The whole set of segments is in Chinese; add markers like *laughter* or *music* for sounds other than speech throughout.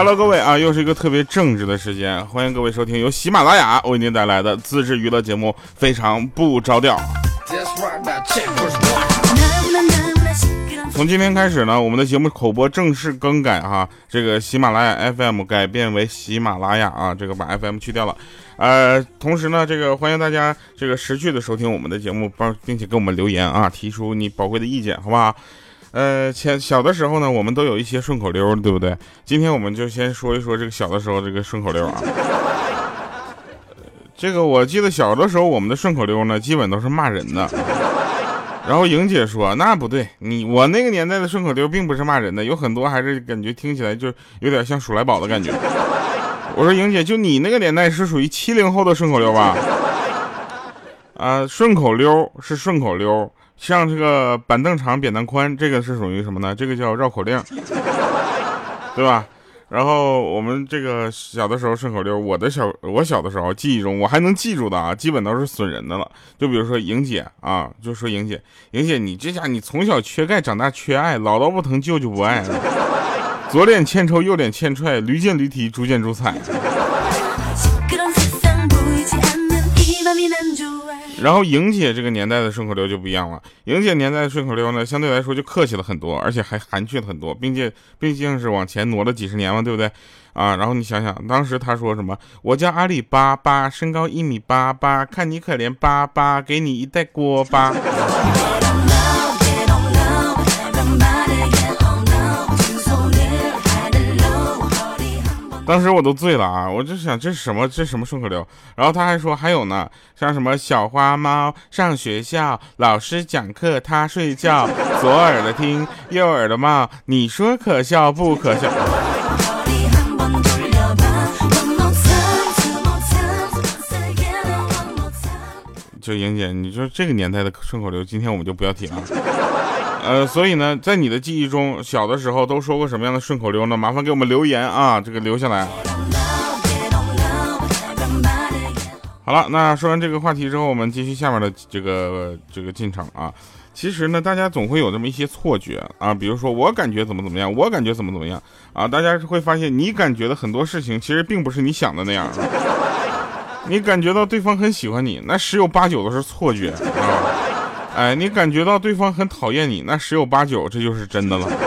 哈。Hello，各位啊，又是一个特别正直的时间，欢迎各位收听由喜马拉雅为您带来的自制娱乐节目《非常不着调》。从今天开始呢，我们的节目口播正式更改哈，这个喜马拉雅 FM 改变为喜马拉雅啊，这个把 FM 去掉了。呃，同时呢，这个欢迎大家这个持续的收听我们的节目，帮并且给我们留言啊，提出你宝贵的意见，好不好？呃，前小的时候呢，我们都有一些顺口溜，对不对？今天我们就先说一说这个小的时候这个顺口溜啊。这个我记得小的时候我们的顺口溜呢，基本都是骂人的。然后莹姐说：“那不对，你我那个年代的顺口溜并不是骂人的，有很多还是感觉听起来就有点像鼠来宝的感觉。”我说：“莹姐，就你那个年代是属于七零后的顺口溜吧？”啊，顺口溜是顺口溜。像这个板凳长扁担宽，这个是属于什么呢？这个叫绕口令，*laughs* 对吧？然后我们这个小的时候顺口溜，我的小我小的时候记忆中我还能记住的啊，基本都是损人的了。就比如说莹姐啊，就说莹姐，莹姐你这家你从小缺钙长大缺爱，姥姥不疼舅舅不爱，左脸欠抽右脸欠踹，驴见驴蹄猪见猪踩。然后莹姐这个年代的顺口溜就不一样了，莹姐年代的顺口溜呢，相对来说就客气了很多，而且还含蓄了很多，并且毕竟是往前挪了几十年嘛，对不对？啊，然后你想想，当时他说什么？我叫阿里巴巴，身高一米八八，看你可怜巴巴，给你一袋锅巴。当时我都醉了啊！我就想这是什么？这什么顺口溜？然后他还说还有呢，像什么小花猫上学校，老师讲课他睡觉，左耳朵听，右耳朵冒，你说可笑不可笑？就莹姐，你说这个年代的顺口溜，今天我们就不要提了。呃，所以呢，在你的记忆中，小的时候都说过什么样的顺口溜呢？麻烦给我们留言啊，这个留下来。好了，那说完这个话题之后，我们继续下面的这个这个进程啊。其实呢，大家总会有这么一些错觉啊，比如说我感觉怎么怎么样，我感觉怎么怎么样啊。大家会发现，你感觉的很多事情，其实并不是你想的那样。*laughs* 你感觉到对方很喜欢你，那十有八九都是错觉啊。哎，你感觉到对方很讨厌你，那十有八九这就是真的了。*laughs*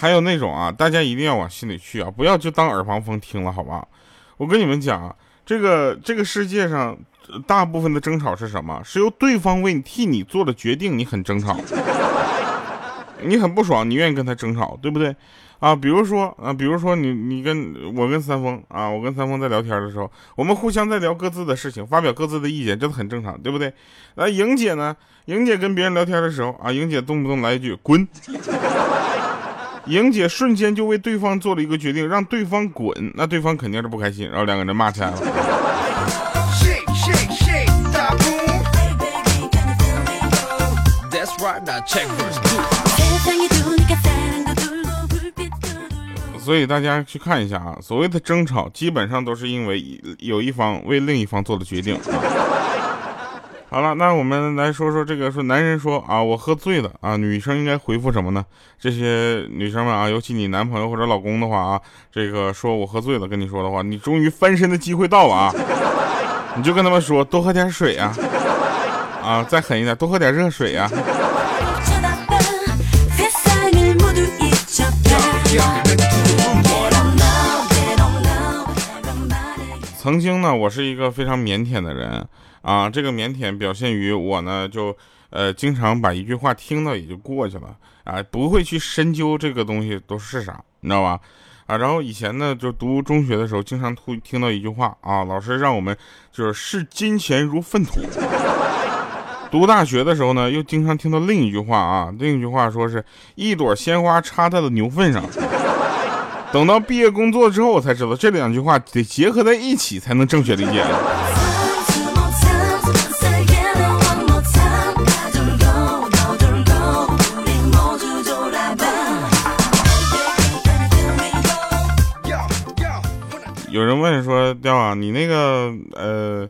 还有那种啊，大家一定要往心里去啊，不要就当耳旁风听了，好吧？我跟你们讲，这个这个世界上大部分的争吵是什么？是由对方为你替你做的决定，你很争吵，*laughs* 你很不爽，你愿意跟他争吵，对不对？啊，比如说啊，比如说你你跟我跟三丰啊，我跟三丰在聊天的时候，我们互相在聊各自的事情，发表各自的意见，这都很正常，对不对？那莹姐呢？莹姐跟别人聊天的时候啊，莹姐动不动来一句滚，莹姐瞬间就为对方做了一个决定，让对方滚，那对方肯定是不开心，然后两个人骂起来了。所以大家去看一下啊，所谓的争吵基本上都是因为有一方为另一方做的决定。好了，那我们来说说这个，说男人说啊，我喝醉了啊，女生应该回复什么呢？这些女生们啊，尤其你男朋友或者老公的话啊，这个说我喝醉了跟你说的话，你终于翻身的机会到了啊，你就跟他们说多喝点水啊，啊，再狠一点，多喝点热水啊。曾经呢，我是一个非常腼腆的人啊。这个腼腆表现于我呢，就呃经常把一句话听到也就过去了啊，不会去深究这个东西都是啥，你知道吧？啊，然后以前呢，就读中学的时候，经常突听到一句话啊，老师让我们就是视金钱如粪土。*laughs* 读大学的时候呢，又经常听到另一句话啊，另一句话说是一朵鲜花插在了牛粪上。等到毕业工作之后，我才知道这两句话得结合在一起才能正确理解。有人问说：“雕啊，你那个呃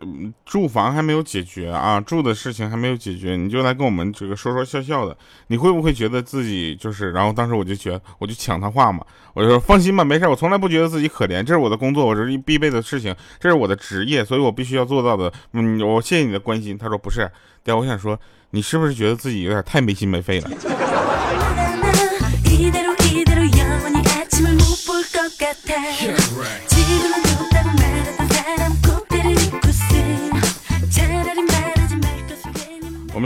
嗯，住房还没有解决啊，住的事情还没有解决，你就来跟我们这个说说笑笑的，你会不会觉得自己就是？然后当时我就觉得，我就抢他话嘛，我就说放心吧，没事，我从来不觉得自己可怜，这是我的工作，我这是必备的事情，这是我的职业，所以我必须要做到的。嗯，我谢谢你的关心。他说不是，对，我想说，你是不是觉得自己有点太没心没肺了？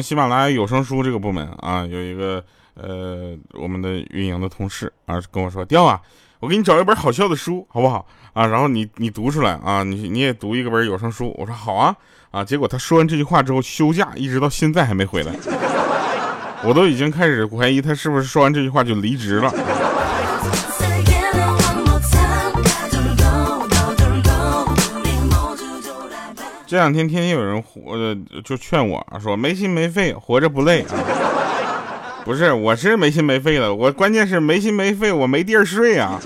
喜马拉雅有声书这个部门啊，有一个呃，我们的运营的同事啊，跟我说：“刁啊，我给你找一本好笑的书，好不好啊？然后你你读出来啊，你你也读一个本有声书。”我说：“好啊啊！”结果他说完这句话之后休假，一直到现在还没回来，我都已经开始怀疑他是不是说完这句话就离职了。这两天天天有人活就劝我说没心没肺，活着不累啊！*laughs* 不是，我是没心没肺的，我关键是没心没肺，我没地儿睡啊，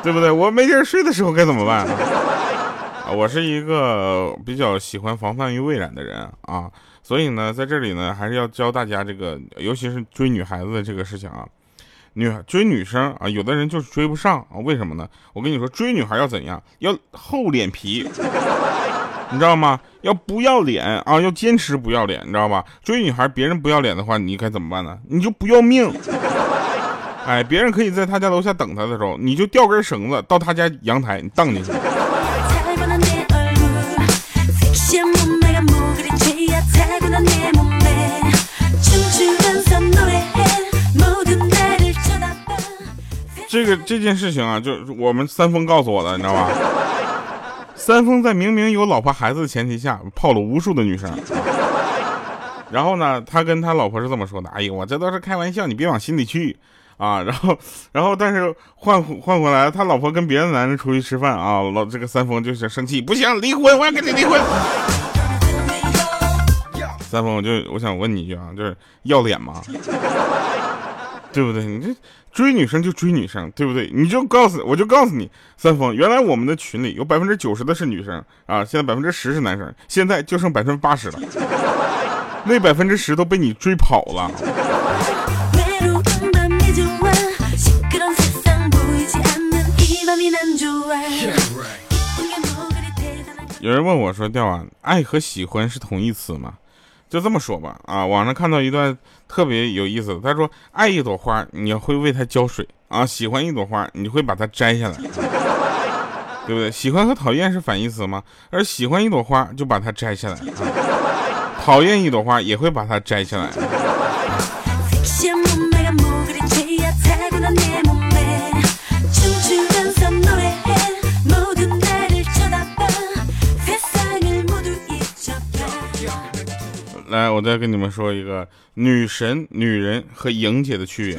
对不对？我没地儿睡的时候该怎么办？啊我是一个比较喜欢防范于未然的人啊，所以呢，在这里呢，还是要教大家这个，尤其是追女孩子的这个事情啊。女追女生啊，有的人就是追不上啊，为什么呢？我跟你说，追女孩要怎样？要厚脸皮。你知道吗？要不要脸啊？要坚持不要脸，你知道吧？追女孩，别人不要脸的话，你该怎么办呢？你就不要命。哎，别人可以在他家楼下等他的时候，你就吊根绳子到他家阳台，你荡进去。这个这件事情啊，就我们三丰告诉我的，你知道吧？三丰在明明有老婆孩子的前提下，泡了无数的女生。*laughs* 然后呢，他跟他老婆是这么说的：“哎呦，我这都是开玩笑，你别往心里去啊。*laughs* ”然后，然后，但是换换回来，他老婆跟别的男人出去吃饭啊，老这个三丰就是生气，不行，离婚，我要跟你离婚。三丰，我就我想问你一句啊，就是要脸吗？对不对？你这。追女生就追女生，对不对？你就告诉我就告诉你，三丰，原来我们的群里有百分之九十的是女生啊，现在百分之十是男生，现在就剩百分之八十了，那百分之十都被你追跑了。有人问我说：“调啊，爱和喜欢是同义词吗？”就这么说吧，啊，网上看到一段特别有意思的，他说爱一朵花，你会为它浇水啊；喜欢一朵花，你会把它摘下来，*laughs* 对不对？喜欢和讨厌是反义词吗？而喜欢一朵花就把它摘下来，*laughs* 讨厌一朵花也会把它摘下来。*laughs* 来，我再跟你们说一个女神、女人和莹姐的区别。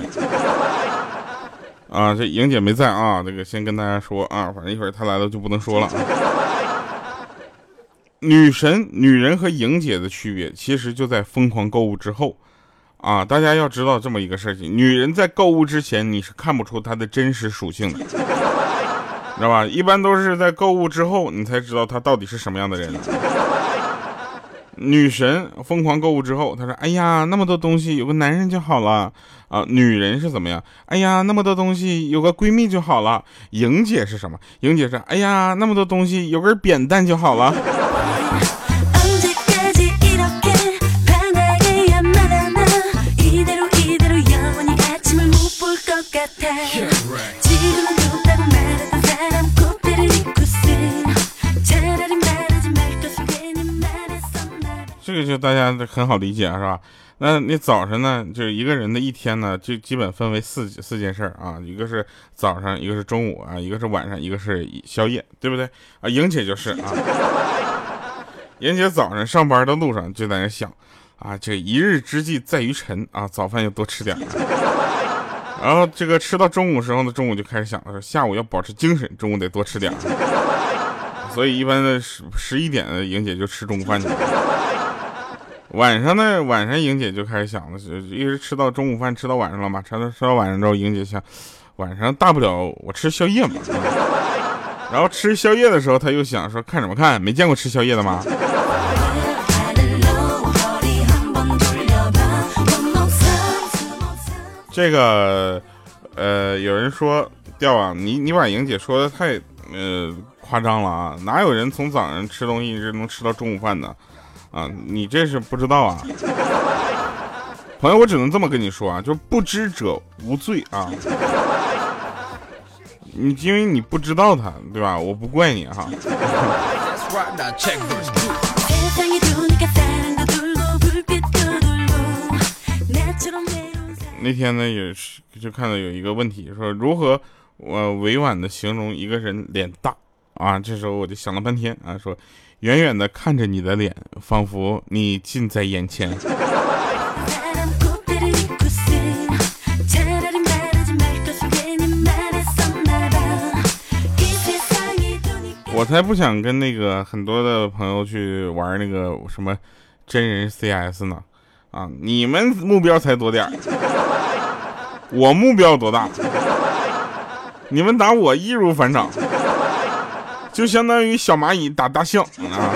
啊，这莹姐没在啊，这个先跟大家说啊，反正一会儿她来了就不能说了。女神、女人和莹姐的区别，其实就在疯狂购物之后。啊，大家要知道这么一个事情：女人在购物之前，你是看不出她的真实属性的，知道吧？一般都是在购物之后，你才知道她到底是什么样的人。女神疯狂购物之后，她说：“哎呀，那么多东西，有个男人就好了啊。”女人是怎么样？哎呀，那么多东西，有个闺蜜就好了。莹姐是什么？莹姐是：哎呀，那么多东西，有根扁担就好了。大家很好理解是吧？那你早上呢，就是一个人的一天呢，就基本分为四四件事啊，一个是早上，一个是中午啊，一个是晚上，一个是宵夜，对不对啊？莹姐就是啊，*laughs* 莹姐早上上班的路上就在那想啊，这一日之计在于晨啊，早饭要多吃点，*laughs* 然后这个吃到中午时候呢，中午就开始想了，说下午要保持精神，中午得多吃点，*laughs* 所以一般的十十一点，莹姐就吃中午饭去了。晚上呢，晚上莹姐就开始想了，一直吃到中午饭，吃到晚上了嘛，吃到吃到晚上之后，莹姐想，晚上大不了我吃宵夜嘛。*laughs* 然后吃宵夜的时候，她又想说看什么看？没见过吃宵夜的吗？这个，呃，有人说掉啊，你你把莹姐说的太呃夸张了啊！哪有人从早上吃东西一直能吃到中午饭的？啊，你这是不知道啊，朋友，我只能这么跟你说啊，就不知者无罪啊。你因为你不知道他，对吧？我不怪你哈。那天呢，也是就看到有一个问题，说如何我委婉的形容一个人脸大啊？这时候我就想了半天啊，说远远的看着你的脸，仿佛你近在眼前。我才不想跟那个很多的朋友去玩那个什么真人 CS 呢，啊，你们目标才多点 *laughs* 我目标多大？你们打我易如反掌，就相当于小蚂蚁打大象啊，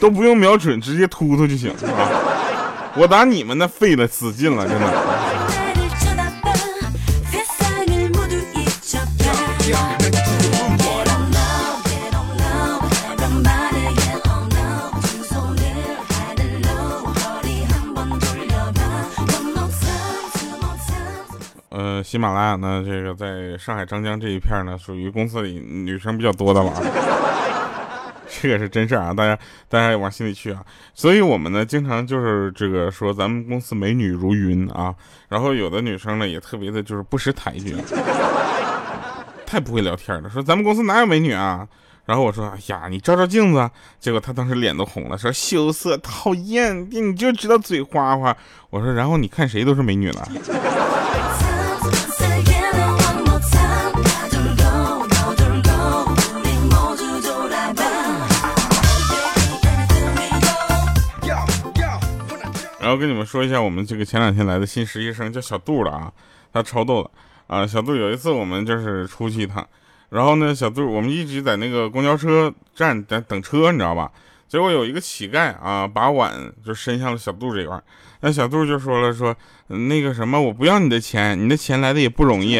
都不用瞄准，直接突突就行，是吧？我打你们那废了，死劲了，真的。喜马拉雅呢，这个在上海张江这一片呢，属于公司里女生比较多的了。*laughs* 这个是真事儿啊，大家大家往心里去啊。所以我们呢，经常就是这个说咱们公司美女如云啊，然后有的女生呢也特别的就是不识抬举，太不会聊天了。说咱们公司哪有美女啊？然后我说，哎呀，你照照镜子。结果她当时脸都红了，说羞涩讨厌，你就知道嘴花花。我说，然后你看谁都是美女了。跟你们说一下，我们这个前两天来的新实习生叫小杜的啊，他超逗的啊。小杜有一次我们就是出去一趟，然后呢，小杜我们一直在那个公交车站在等车，你知道吧？结果有一个乞丐啊，把碗就伸向了小杜这块，那小杜就说了说那个什么，我不要你的钱，你的钱来的也不容易。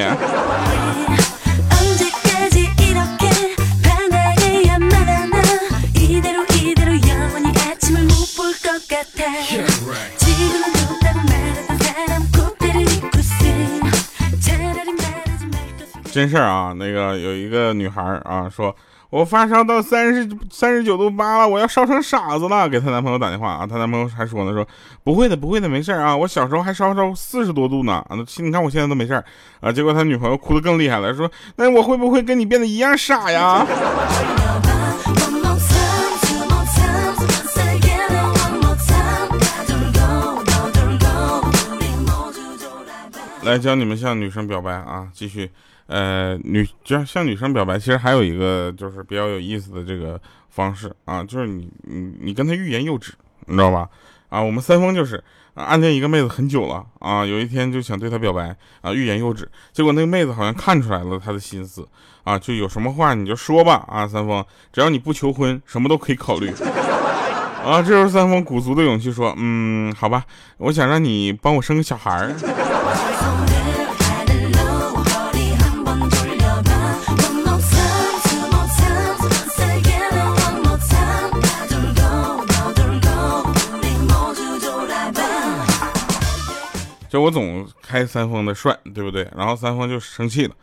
真事儿啊，那个有一个女孩啊，说我发烧到三十三十九度八了，我要烧成傻子了，给她男朋友打电话。啊，她男朋友还说呢，说不会的，不会的，没事儿啊，我小时候还烧烧四十多度呢，啊，你看我现在都没事儿。啊，结果他女朋友哭得更厉害了，说那我会不会跟你变得一样傻呀？*laughs* 来教你们向女生表白啊，继续。呃，女就向女生表白，其实还有一个就是比较有意思的这个方式啊，就是你你你跟她欲言又止，你知道吧？啊，我们三丰就是暗恋一个妹子很久了啊，有一天就想对她表白啊，欲言又止，结果那个妹子好像看出来了他的心思啊，就有什么话你就说吧啊，三丰，只要你不求婚，什么都可以考虑啊。这时候三丰鼓足的勇气说，嗯，好吧，我想让你帮我生个小孩儿。就我总开三丰的帅，对不对？然后三丰就生气了，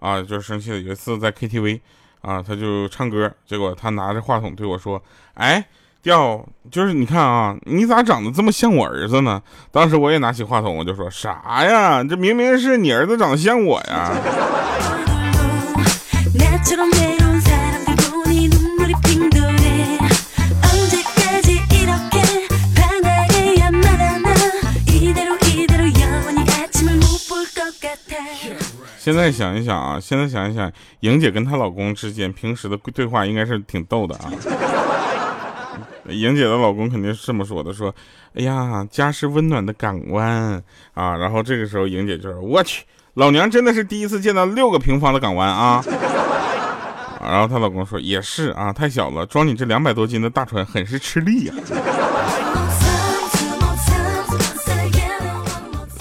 啊，就生气了。有一次在 KTV，啊，他就唱歌，结果他拿着话筒对我说：“哎，调，就是你看啊，你咋长得这么像我儿子呢？”当时我也拿起话筒，我就说：“啥呀？这明明是你儿子长得像我呀！”现在想一想啊，现在想一想，莹姐跟她老公之间平时的对话应该是挺逗的啊。莹姐的老公肯定是这么说的：说，哎呀，家是温暖的港湾啊。然后这个时候，莹姐就说：我去，老娘真的是第一次见到六个平方的港湾啊。然后她老公说也是啊，太小了，装你这两百多斤的大船很是吃力呀。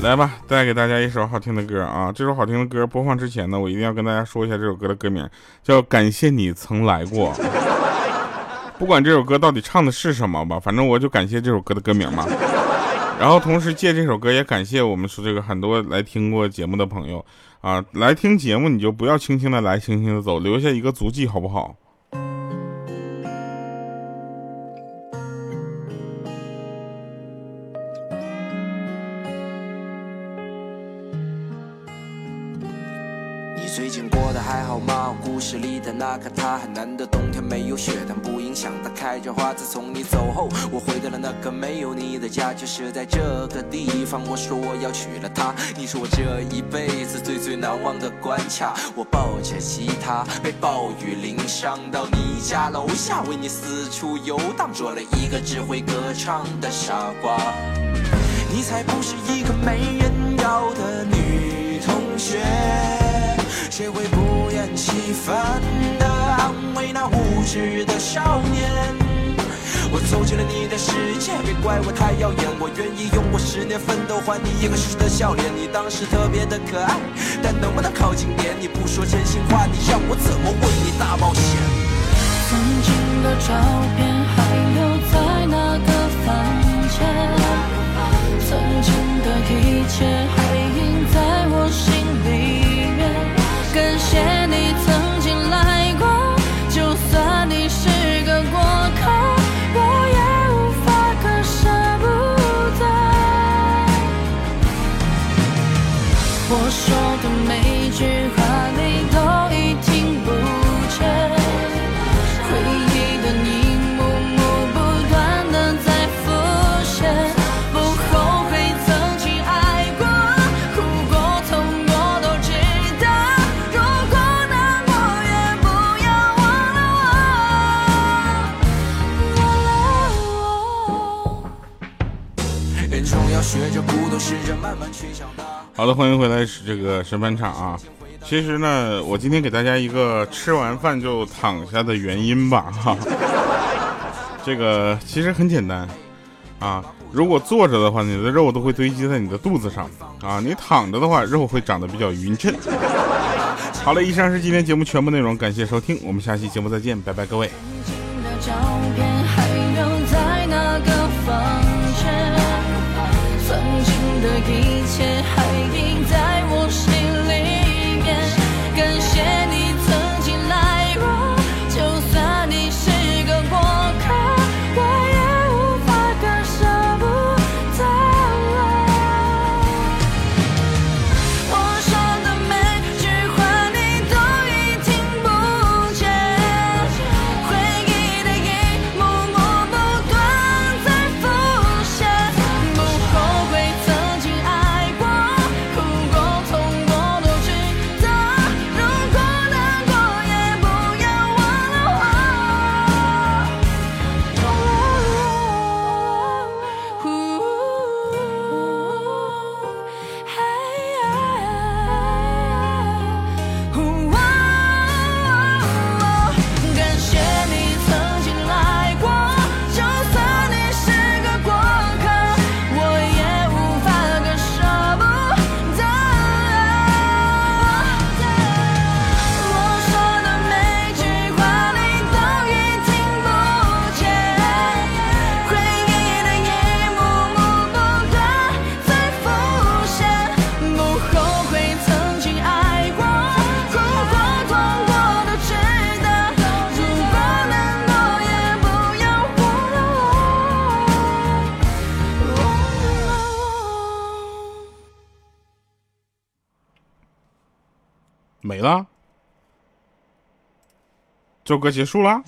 来吧，带给大家一首好听的歌啊！这首好听的歌播放之前呢，我一定要跟大家说一下这首歌的歌名，叫《感谢你曾来过》。不管这首歌到底唱的是什么吧，反正我就感谢这首歌的歌名嘛。*laughs* 然后同时借这首歌也感谢我们说这个很多来听过节目的朋友啊，来听节目你就不要轻轻的来，轻轻的走，留下一个足迹好不好？吗？故事里的那个他，很难的冬天没有雪，但不影响他开着花。自从你走后，我回到了那个没有你的家，就是在这个地方。我说我要娶了她，你是我这一辈子最最难忘的关卡。我抱着吉他，被暴雨淋伤，到你家楼下，为你四处游荡，做了一个只会歌唱的傻瓜。你才不是一个没人要的女同学。谁会不厌其烦地安慰那无知的少年？我走进了你的世界，别怪我太耀眼。我愿意用我十年奋斗换你一个时的笑脸。你当时特别的可爱，但能不能靠近点？你不说真心话，你让我怎么为你大冒险？曾经的照好的，欢迎回来，这个神饭场啊。其实呢，我今天给大家一个吃完饭就躺下的原因吧，哈。这个其实很简单啊，如果坐着的话，你的肉都会堆积在你的肚子上啊；你躺着的话，肉会长得比较匀称。好了，以上是今天节目全部内容，感谢收听，我们下期节目再见，拜拜，各位。的一切了，这首歌结束了。